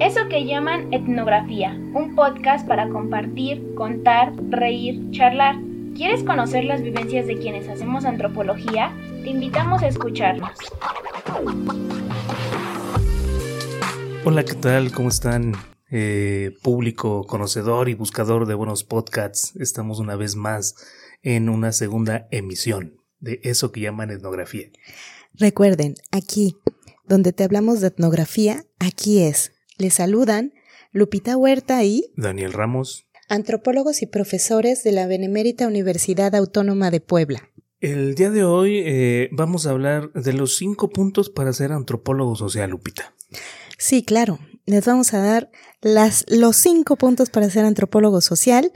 Eso que llaman etnografía, un podcast para compartir, contar, reír, charlar. ¿Quieres conocer las vivencias de quienes hacemos antropología? Te invitamos a escucharnos. Hola, ¿qué tal? ¿Cómo están? Eh, público conocedor y buscador de buenos podcasts. Estamos una vez más en una segunda emisión de eso que llaman etnografía. Recuerden, aquí, donde te hablamos de etnografía, aquí es. Les saludan Lupita Huerta y Daniel Ramos, antropólogos y profesores de la Benemérita Universidad Autónoma de Puebla. El día de hoy eh, vamos a hablar de los cinco puntos para ser antropólogo social, Lupita. Sí, claro. Les vamos a dar las, los cinco puntos para ser antropólogo social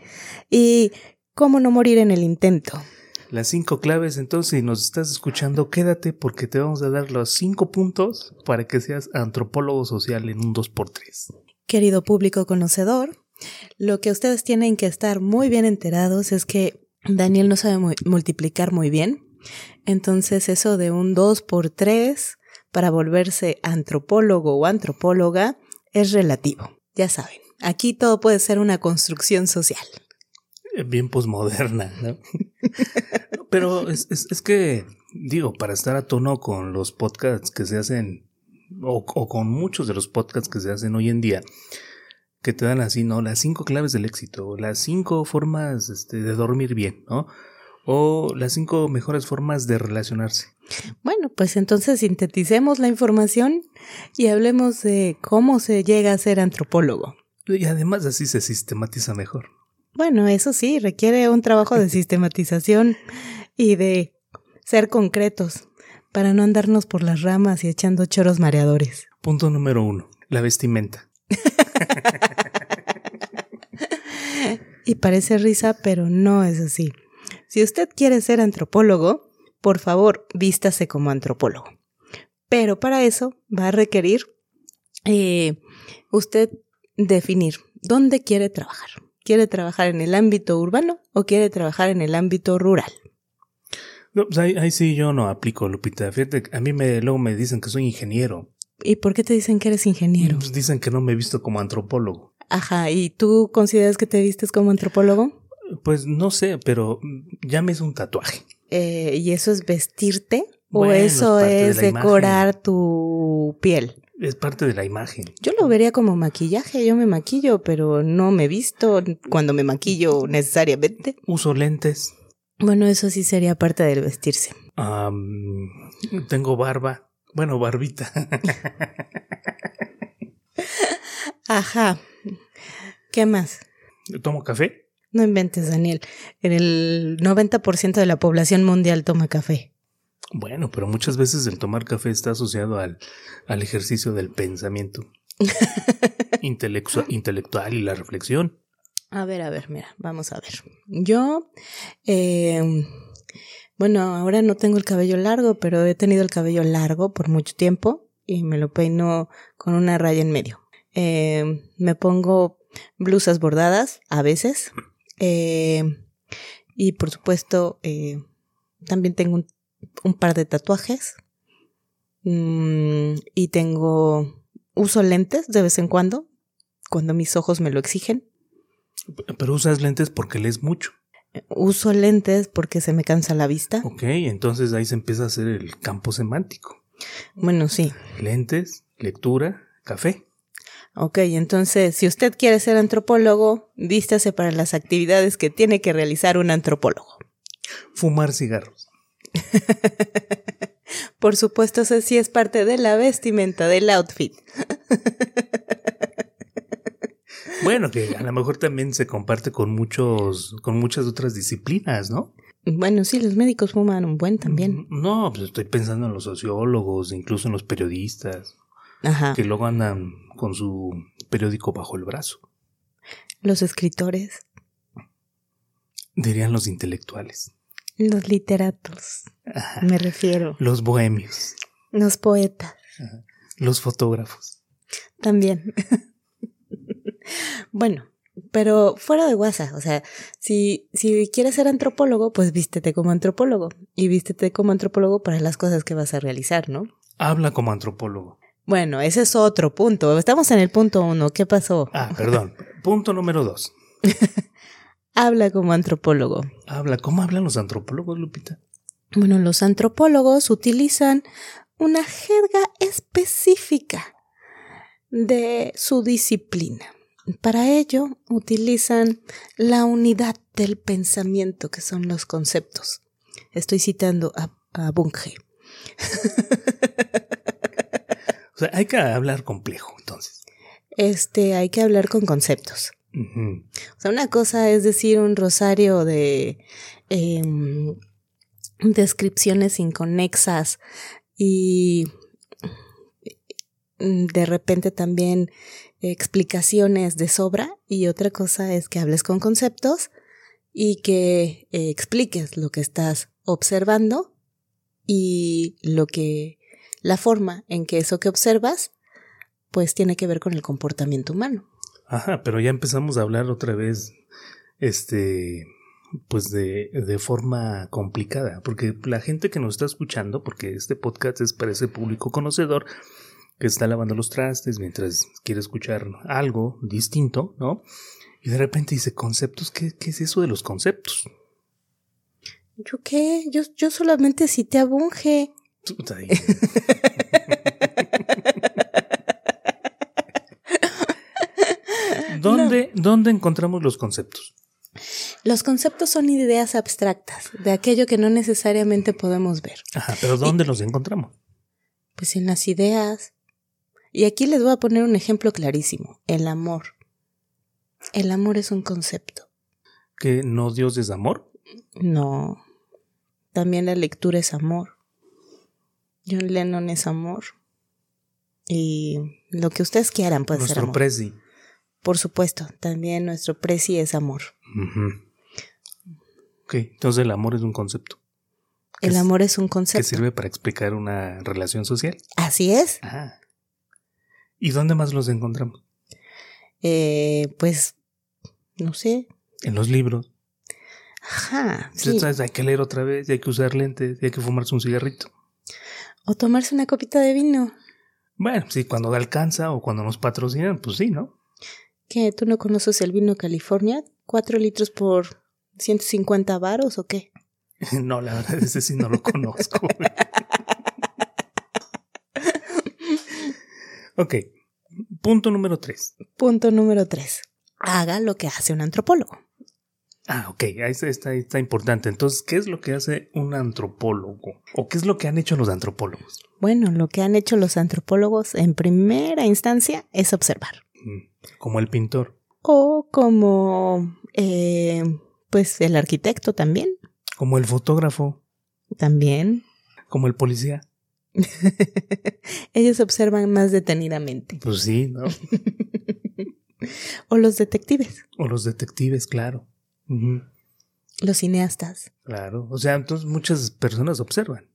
y cómo no morir en el intento. Las cinco claves, entonces, si nos estás escuchando, quédate porque te vamos a dar los cinco puntos para que seas antropólogo social en un 2x3. Querido público conocedor, lo que ustedes tienen que estar muy bien enterados es que Daniel no sabe mu- multiplicar muy bien. Entonces eso de un 2 por 3 para volverse antropólogo o antropóloga es relativo. Ya saben, aquí todo puede ser una construcción social. Bien posmoderna, ¿no? Pero es, es, es que, digo, para estar a tono con los podcasts que se hacen, o, o con muchos de los podcasts que se hacen hoy en día, que te dan así, ¿no? Las cinco claves del éxito, las cinco formas este, de dormir bien, ¿no? O las cinco mejores formas de relacionarse. Bueno, pues entonces sinteticemos la información y hablemos de cómo se llega a ser antropólogo. Y además así se sistematiza mejor. Bueno, eso sí, requiere un trabajo de sistematización y de ser concretos para no andarnos por las ramas y echando choros mareadores. Punto número uno, la vestimenta. Y parece risa, pero no es así. Si usted quiere ser antropólogo, por favor, vístase como antropólogo. Pero para eso va a requerir eh, usted definir dónde quiere trabajar. ¿Quiere trabajar en el ámbito urbano o quiere trabajar en el ámbito rural? No, pues ahí, ahí sí yo no aplico, Lupita. Fíjate, a mí me, luego me dicen que soy ingeniero. ¿Y por qué te dicen que eres ingeniero? Pues dicen que no me he visto como antropólogo. Ajá, ¿y tú consideras que te vistes como antropólogo? Pues no sé, pero ya me hizo un tatuaje. Eh, ¿Y eso es vestirte? ¿O Bueno, eso es decorar tu piel? Es parte de la imagen. Yo lo vería como maquillaje, yo me maquillo, pero no me visto cuando me maquillo necesariamente. Uso lentes. Bueno, eso sí sería parte del vestirse. am, tengo barba. Bueno, barbita. Ajá. ¿Qué más? Tomo café. No inventes, Daniel. El 90% de la población mundial toma café. Bueno, pero muchas veces el tomar café está asociado al, al ejercicio del pensamiento Intelectua- intelectual y la reflexión. A ver, a ver, mira, vamos a ver. Yo, eh, bueno, ahora no tengo el cabello largo, pero he tenido el cabello largo por mucho tiempo y me lo peino con una raya en medio. Eh, me pongo blusas bordadas a veces eh, y por supuesto eh, también tengo un, un par de tatuajes Mm, y tengo uso lentes de vez en cuando cuando mis ojos me lo exigen. Pero usas lentes porque lees mucho. Uso lentes porque se me cansa la vista. Ok, entonces ahí se empieza a hacer el campo semántico. Bueno, sí. Lentes, lectura, café. Ok, entonces, si usted quiere ser antropólogo, vístase para las actividades que tiene que realizar un antropólogo. Fumar cigarros. Por supuesto, eso sí es parte de la vestimenta, del outfit. Bueno, que a lo mejor también se comparte con muchos, con muchas otras disciplinas, ¿no? Bueno, sí, los médicos fuman un buen también. No, pues estoy pensando en los sociólogos, incluso en los periodistas, Ajá. que luego andan con su periódico bajo el brazo. Los escritores, Dirían los intelectuales. Los literatos, Ajá. me refiero. Los bohemios, Los poetas, los fotógrafos. también. bueno, pero fuera de WhatsApp, o sea, si, si quieres ser antropólogo, pues vístete como antropólogo y vístete como antropólogo para las cosas que vas a realizar, ¿no? Habla como antropólogo. Bueno, ese es otro punto. Estamos en el punto uno. ¿Qué pasó? Ah, perdón. punto número dos. Habla como antropólogo. Habla. ¿Cómo hablan los antropólogos, Lupita? Bueno, los antropólogos utilizan una jerga específica de su disciplina. Para ello utilizan la unidad del pensamiento, que son los conceptos. Estoy citando a, a Bunge. O sea, hay que hablar complejo, entonces. Este, hay que hablar con conceptos. O sea, una cosa es decir un rosario de em, descripciones inconexas y mm, de repente también explicaciones de sobra y otra cosa es que hables con conceptos y que eh, expliques lo que estás observando y lo que la forma en que eso que observas pues tiene que ver con el comportamiento humano. Ajá, pero ya empezamos a hablar otra vez, este, pues de, de forma complicada, porque la gente que nos está escuchando, porque este podcast es para ese público conocedor que está lavando los trastes mientras quiere escuchar algo distinto, ¿no? Y de repente dice, conceptos, ¿qué, qué es eso de los conceptos? ¿Yo qué? Yo, yo solamente cité a Bunge. ¿Dónde, ¿Dónde encontramos los conceptos? Los conceptos son ideas abstractas, de aquello que no necesariamente podemos ver. Ajá, pero ¿dónde los encontramos? Pues en las ideas. Y aquí les voy a poner un ejemplo clarísimo. El amor. El amor es un concepto. ¿Que no Dios es amor? No. También la lectura es amor. John Lennon es amor. Y lo que ustedes quieran puede ser Nuestro amor. presi. Por supuesto, también nuestro preci es amor. Ujú. Ok, entonces el amor es un concepto ¿Qué El es- amor es un que concepto. sirve para explicar una relación social. Así es. Ajá. ¿Y dónde más los encontramos? Eh, pues, no sé. En los libros. Ajá. sí. Entonces hay que leer otra vez, hay que usar lentes, hay que fumarse un cigarrito. O tomarse una copita de vino. Bueno, sí, cuando alcanza o cuando nos patrocinan, pues sí, ¿no? ¿Qué? ¿Tú no conoces el vino California? ¿Cuatro litros por 150 varos o qué? No, la verdad, ese sí no lo conozco. ok, punto número tres. Punto número tres. Haga lo que hace un antropólogo. Ah, ok, ahí está, está, está importante. Entonces, ¿qué es lo que hace un antropólogo? ¿O qué es lo que han hecho los antropólogos? Bueno, lo que han hecho los antropólogos en primera instancia es observar. Mm, Como el pintor, O como, eh, pues, el arquitecto también. como el fotógrafo, También. como el policía. Ellos observan más detenidamente. Pues sí, ¿no? O los detectives, O los detectives, claro. Los cineastas. Claro. O sea, entonces muchas personas observan.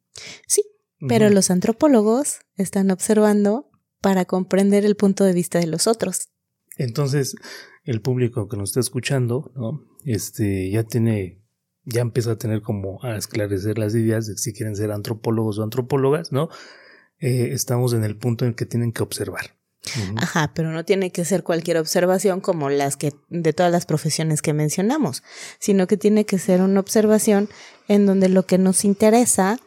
Sí, pero los antropólogos están observando para comprender el punto de vista de los otros. Entonces, el público que nos está escuchando, ¿no? Este, ya tiene, ya empieza a tener como a esclarecer las ideas de si quieren ser antropólogos o antropólogas, ¿no? Eh, estamos en el punto en que tienen que observar. Ajá, pero no tiene que ser cualquier observación como las que de todas las profesiones que mencionamos, sino que tiene que ser una observación en donde lo que nos interesa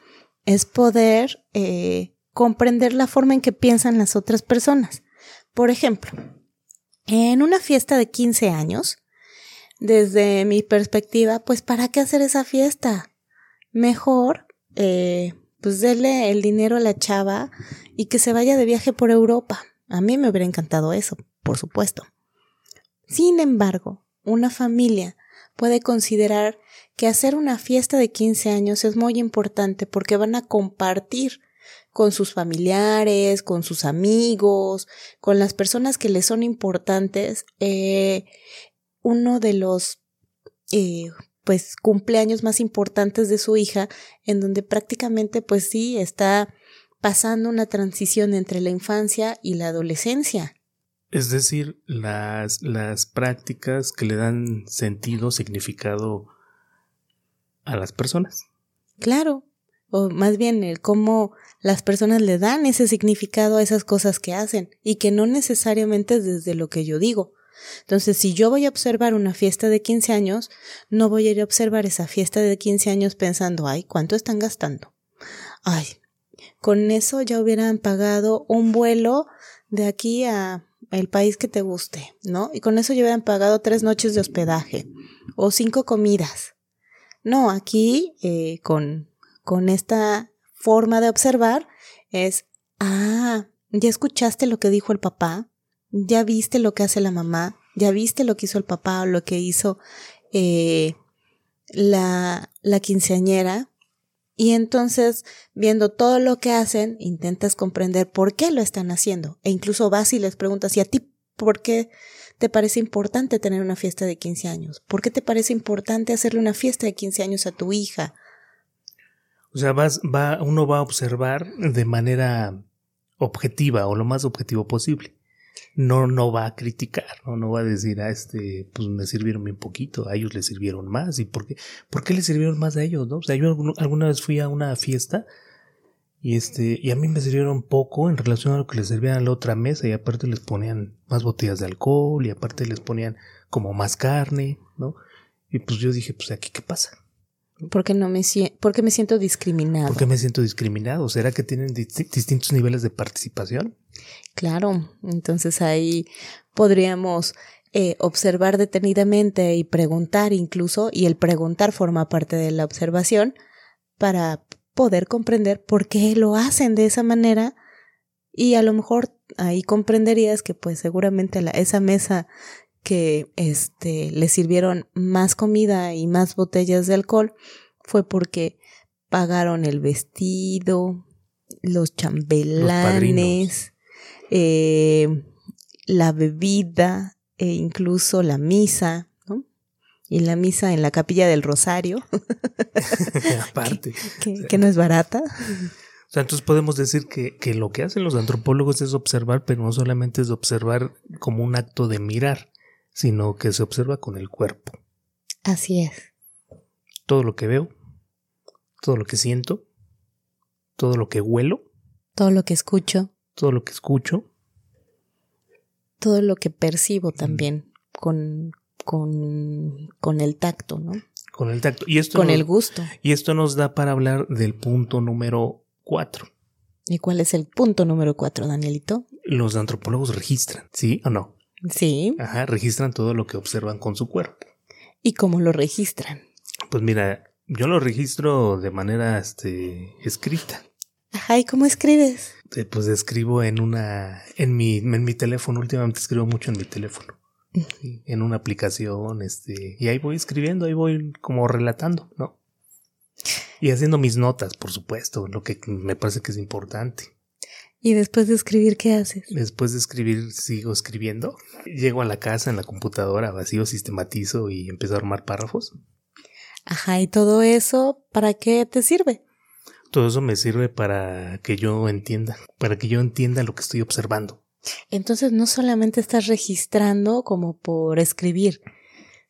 es poder eh, comprender la forma en que piensan las otras personas. Por ejemplo, en una fiesta de 15 años, desde mi perspectiva, pues ¿para qué hacer esa fiesta? Mejor, eh, pues dele el dinero a la chava y que se vaya de viaje por Europa. A mí me hubiera encantado eso, por supuesto. Sin embargo, una familia puede considerar que hacer una fiesta de 15 años es muy importante porque van a compartir con sus familiares, con sus amigos, con las personas que les son importantes, eh, uno de los eh, pues cumpleaños más importantes de su hija, en donde prácticamente pues sí está pasando una transición entre la infancia y la adolescencia. Es decir, las, las prácticas que le dan sentido, significado a las personas. Claro, o más bien el cómo las personas le dan ese significado a esas cosas que hacen y que no necesariamente es desde lo que yo digo. Entonces, si yo voy a observar una fiesta de 15 años, no voy a ir a observar esa fiesta de 15 años pensando, ay, ¿cuánto están gastando? Ay, con eso ya hubieran pagado un vuelo de aquí a el país que te guste, ¿no? Y con eso ya hubieran pagado tres noches de hospedaje o cinco comidas. No, aquí eh, con, con esta forma de observar es, ah, ¿ya escuchaste lo que dijo el papá? ¿Ya viste lo que hace la mamá? ¿Ya viste lo que hizo el papá o lo que hizo eh, la, la quinceañera? Y entonces, viendo todo lo que hacen, intentas comprender por qué lo están haciendo. E incluso vas y les preguntas, ¿y a ti por qué te parece importante tener una fiesta de 15 años? ¿Por qué te parece importante hacerle una fiesta de 15 años a tu hija? O sea, vas, va, uno va a observar de manera objetiva o lo más objetivo posible no, no va a criticar, ¿no? no va a decir, ah, este, pues me sirvieron bien poquito, a ellos les sirvieron más, ¿y por qué, por qué les sirvieron más a ellos, no? O sea, yo alguna vez fui a una fiesta y este, y a mí me sirvieron poco en relación a lo que les servían a la otra mesa, y aparte les ponían más botellas de alcohol, y aparte les ponían como más carne, ¿no? Y pues yo dije, pues aquí qué pasa. Porque no me porque me siento discriminado. Porque me siento discriminado. ¿Será que tienen distintos niveles de participación? Claro, entonces ahí podríamos eh, observar detenidamente y preguntar incluso, y el preguntar forma parte de la observación para poder comprender por qué lo hacen de esa manera y a lo mejor ahí comprenderías que pues seguramente la, esa mesa que este le sirvieron más comida y más botellas de alcohol fue porque pagaron el vestido, los chambelanes, eh, la bebida e incluso la misa, ¿no? Y la misa en la capilla del Rosario. Aparte. Que, no es barata. O sea, entonces podemos decir que, que lo que hacen los antropólogos es observar, pero no solamente es observar como un acto de mirar, sino que se observa con el cuerpo. Así es. Todo lo que veo, todo lo que siento, todo lo que huelo. Todo lo que escucho todo lo que escucho. Todo lo que percibo también con, con, con el tacto, ¿no? Con el tacto. Y esto con el gusto. Y esto nos da para hablar del punto número cuatro. ¿Y cuál es el punto número cuatro, Danielito? Los antropólogos registran, ¿sí o no? Sí. Ajá, registran todo lo que observan con su cuerpo. ¿Y cómo lo registran? Pues mira, yo lo registro de manera este, escrita. Ajá, ¿y cómo escribes? Eh, pues escribo en una, en mi, en mi teléfono, últimamente escribo mucho en mi teléfono. en una aplicación, este, y ahí voy escribiendo, ahí voy como relatando, ¿no? Y haciendo mis notas, por supuesto, lo que me parece que es importante. ¿Y después de escribir qué haces? Después de escribir sigo escribiendo. Llego a la casa en la computadora, vacío, sistematizo y empiezo a armar párrafos. Ajá, ¿y todo eso para qué te sirve? Todo eso me sirve para que yo entienda, para que yo entienda lo que estoy observando. Entonces no solamente estás registrando como por escribir,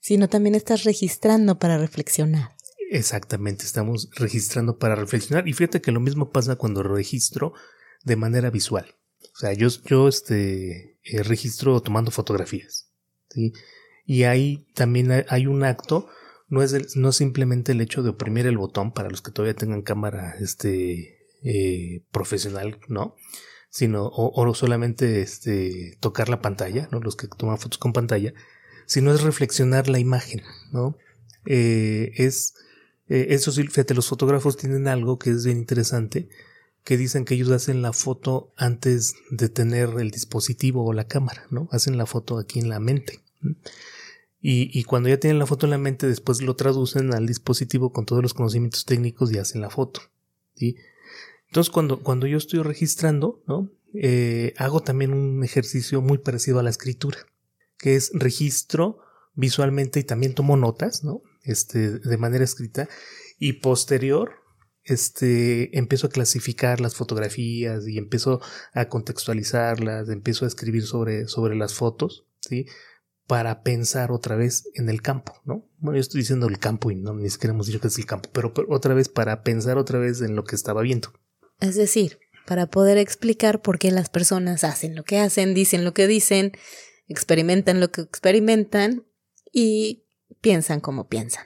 sino también estás registrando para reflexionar. Exactamente, estamos registrando para reflexionar. Y fíjate que lo mismo pasa cuando registro de manera visual. O sea, yo, yo este, eh, registro tomando fotografías. ¿sí? Y ahí también hay un acto no es, no simplemente el hecho de oprimir el botón para los que todavía tengan cámara este, eh, profesional, ¿no? Sino, o, solamente este, tocar la pantalla, ¿no? Los que toman fotos con pantalla, sino es reflexionar la imagen, ¿no? Eh, es, eso sí, fíjate, los fotógrafos tienen algo que es bien interesante, que dicen que ellos hacen la foto antes de tener el dispositivo o la cámara, ¿no? Hacen la foto aquí en la mente. Y, cuando ya tienen la foto en la mente, después lo traducen al dispositivo con todos los conocimientos técnicos y hacen la foto. ¿sí? Entonces, cuando, cuando yo estoy registrando, ¿no? Eh, hago también un ejercicio muy parecido a la escritura, que es registro visualmente y también tomo notas, ¿no? Este, de manera escrita. Y posterior, este, empiezo a clasificar las fotografías y empiezo a contextualizarlas, empiezo a escribir sobre, sobre las fotos, ¿sí? para pensar otra vez en el campo, ¿no? Bueno, yo estoy diciendo el campo y no ni siquiera hemos dicho que es el campo, pero, pero otra vez para pensar otra vez en lo que estaba viendo. Es decir, para poder explicar por qué las personas hacen lo que hacen, dicen lo que dicen, experimentan lo que experimentan y piensan como piensan.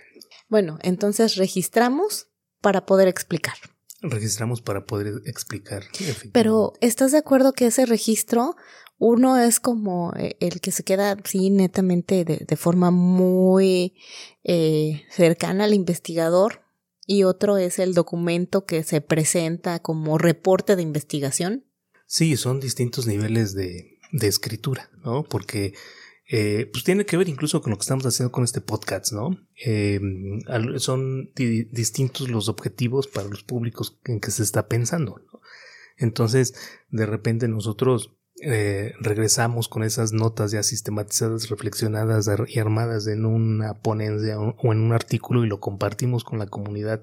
Bueno, entonces registramos para poder explicar. Registramos para poder explicar. Pero ¿estás de acuerdo que ese registro, uno es como eh, el que se queda, sí, netamente de, forma muy eh, cercana al investigador y otro es el documento que se presenta como reporte de investigación? Sí, son distintos niveles de, de escritura, ¿no? Porque eh, pues tiene que ver incluso con lo que estamos haciendo con este podcast, ¿no? Eh, son distintos los objetivos para los públicos en que se está pensando, ¿no? Entonces, de repente nosotros eh, regresamos con esas notas ya sistematizadas, reflexionadas y armadas en una ponencia o en un artículo y lo compartimos con la comunidad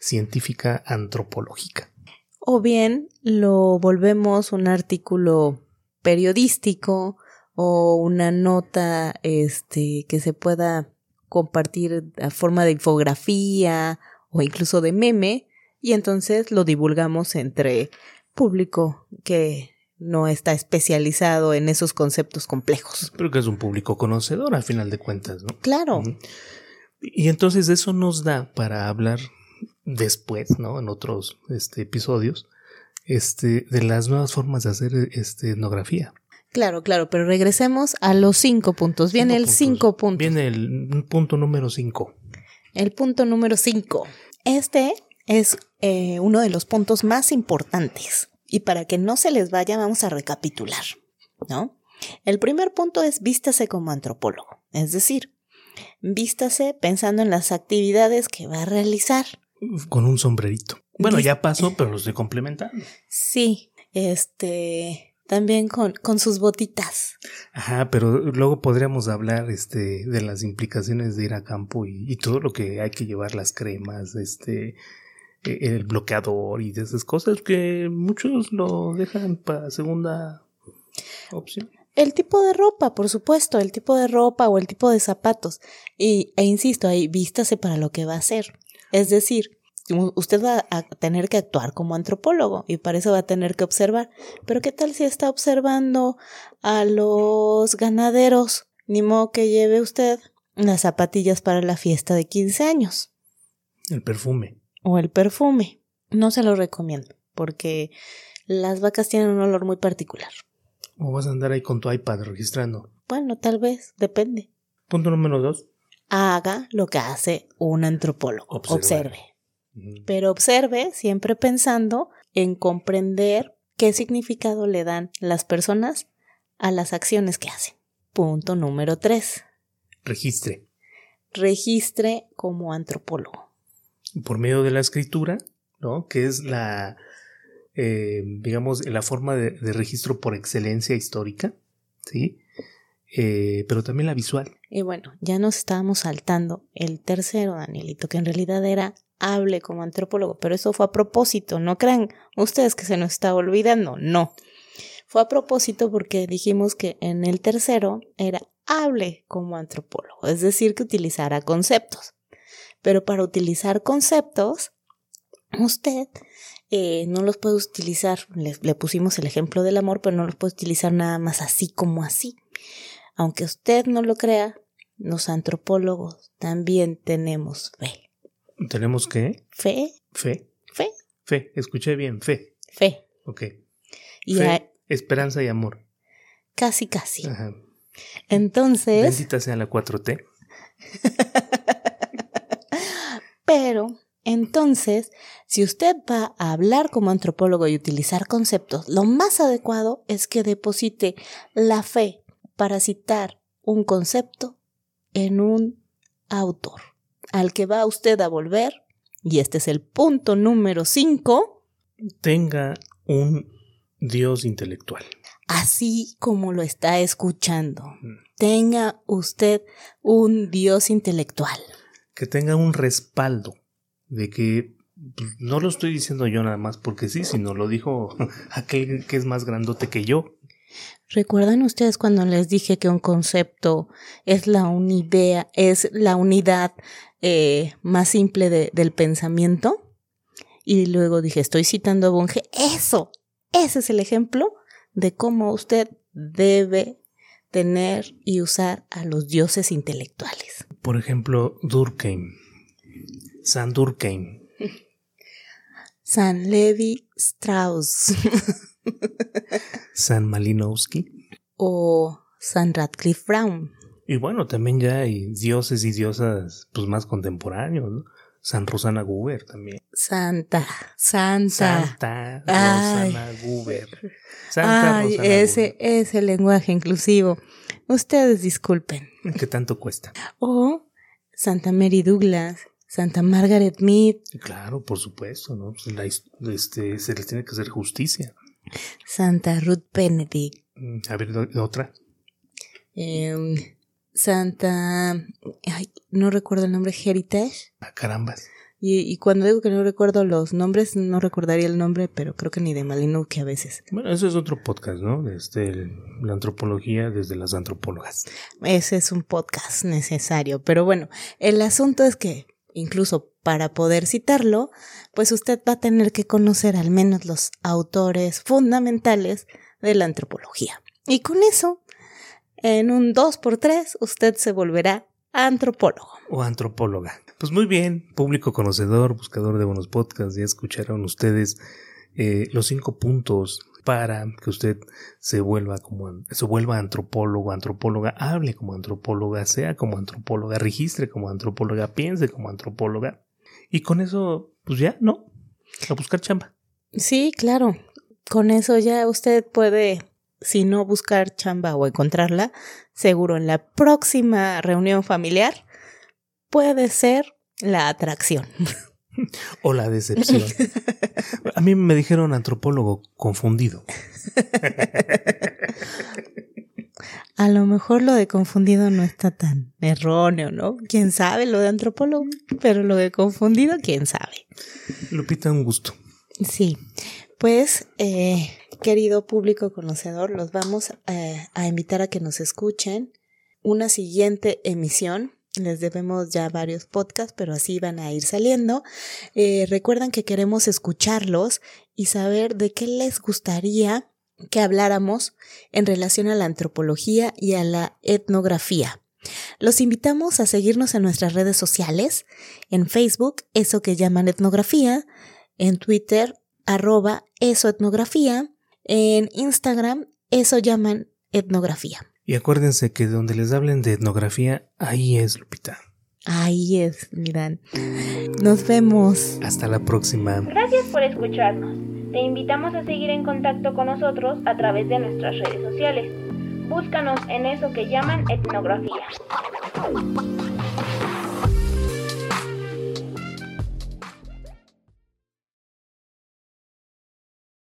científica antropológica. O bien lo volvemos un artículo periodístico o una nota este, que se pueda compartir a forma de infografía o incluso de meme y entonces lo divulgamos entre público que no está especializado en esos conceptos complejos. Pero que es un público conocedor al final de cuentas, ¿no? Claro. Y entonces eso nos da para hablar después, ¿no? En otros este, episodios, este, de las nuevas formas de hacer este, etnografía. Claro, claro, pero regresemos a los cinco puntos. Viene el cinco puntos. Viene el punto número cinco. El punto número cinco. Este es eh, uno de los puntos más importantes. Y para que no se les vaya, vamos a recapitular, ¿no? El primer punto es vístase como antropólogo. Es decir, vístase pensando en las actividades que va a realizar. Con un sombrerito. Bueno, ya pasó, pero lo estoy complementando. Sí, este también con, con sus botitas. Ajá, pero luego podríamos hablar este, de las implicaciones de ir a campo y, todo lo que hay que llevar, las cremas, este, e, el bloqueador y de esas cosas que muchos lo dejan para segunda opción. El tipo de ropa, por supuesto, el tipo de ropa o el tipo de zapatos. Y, e insisto, ahí vístase para lo que va a hacer. Es decir, usted va a tener que actuar como antropólogo y para eso va a tener que observar. Pero ¿qué tal si está observando a los ganaderos? Ni modo que lleve usted las zapatillas para la fiesta de 15 años. El perfume. O el perfume. No se lo recomiendo porque las vacas tienen un olor muy particular. ¿O vas a andar ahí con tu iPad registrando? Bueno, tal vez, depende. Punto número dos. Haga lo que hace un antropólogo. Observe pero observe siempre pensando en comprender qué significado le dan las personas a las acciones que hacen. Punto número tres. Registre. Registre como antropólogo. Por medio de la escritura, ¿no? Que es la, eh, digamos, la forma de, registro por excelencia histórica, ¿sí? Eh, pero también la visual. Y bueno, ya nos estábamos saltando el tercero, Danielito, que en realidad era hable como antropólogo, pero eso fue a propósito, no crean ustedes que se nos está olvidando, no. Fue a propósito porque dijimos que en el tercero era hable como antropólogo, es decir, que utilizara conceptos. Pero para utilizar conceptos, usted eh, no los puede utilizar, le, le pusimos el ejemplo del amor, pero no los puede utilizar nada más así como así. Aunque usted no lo crea, los antropólogos también tenemos fe. ¿Tenemos qué? Fe. Fe. Fe. Fe. Escuché bien. Fe. Fe. Ok. Y Fe, esperanza y amor. Casi, casi. Ajá. Entonces. Bendita sea la 4T. Pero, entonces, si usted va a hablar como antropólogo y utilizar conceptos, lo más adecuado es que deposite la fe para citar un concepto en un autor al que va usted a volver, y este es el punto número 5, tenga un Dios intelectual. Así como lo está escuchando, tenga usted un Dios intelectual. Que tenga un respaldo de que pues, no lo estoy diciendo yo nada más porque sí, sino lo dijo aquel que es más grandote que yo. ¿Recuerdan ustedes cuando les dije que un concepto es la unidad, es la unidad eh, más simple del pensamiento? Y luego dije, estoy citando a Bunge. Eso, ese es el ejemplo de cómo usted debe tener y usar a los dioses intelectuales. Por ejemplo, Durkheim, San Durkheim. San Levi Strauss. San Malinowski. O San Radcliffe Brown. Y bueno, también ya hay dioses y diosas pues más contemporáneos, ¿no? San Rosana Guber también. Santa, Santa. Santa Rosana Guber. Santa Ay, ese, ese lenguaje inclusivo. Ustedes disculpen. ¿Qué tanto cuesta? O Santa Mary Douglas, Santa Margaret Mead. Claro, por supuesto, ¿no? Pues este, se les tiene que hacer justicia. Santa Ruth Benedict. Mm, a ver, otra. Em, Santa. Ay, no recuerdo el nombre, Heritage. Ah, carambas. Y, cuando digo que no recuerdo los nombres, no recordaría el nombre, pero creo que ni de Malino que a veces. Bueno, eso es otro podcast, ¿no? Desde la antropología desde las antropólogas. Ese es un podcast necesario. Pero bueno, el asunto es que incluso para poder citarlo, pues usted va a tener que conocer al menos los autores fundamentales de la antropología. Y con eso, en un 2x3, usted se volverá antropólogo. O antropóloga. Pues muy bien, público conocedor, buscador de buenos podcasts, ya escucharon ustedes eh, los cinco puntos para que usted se vuelva como se vuelva antropólogo, antropóloga, hable como antropóloga, sea como antropóloga, registre como antropóloga, piense como antropóloga. Y con eso, pues ya, ¿no? A buscar chamba. Sí, claro. Con eso ya usted puede, si no buscar chamba o encontrarla, seguro en la próxima reunión familiar puede ser la atracción. O la decepción. A mí me dijeron antropólogo confundido. A lo mejor lo de confundido no está tan erróneo, ¿no? ¿Quién sabe lo de antropólogo? Pero lo de confundido, ¿quién sabe? Lupita, un gusto. Sí, pues, eh, querido público conocedor, los vamos eh, a invitar a que nos escuchen una siguiente emisión les debemos ya varios podcasts, pero así van a ir saliendo. Eh, recuerdan que queremos escucharlos y saber de qué les gustaría que habláramos en relación a la antropología y a la etnografía. Los invitamos a seguirnos en nuestras redes sociales, en Facebook, eso que llaman etnografía, en Twitter, arroba eso etnografía, en Instagram, eso llaman etnografía. Y acuérdense que donde les hablen de etnografía, ahí es Lupita. Ahí es, miran. Nos vemos. Hasta la próxima. Gracias por escucharnos. Te invitamos a seguir en contacto con nosotros a través de nuestras redes sociales. Búscanos en eso que llaman etnografía.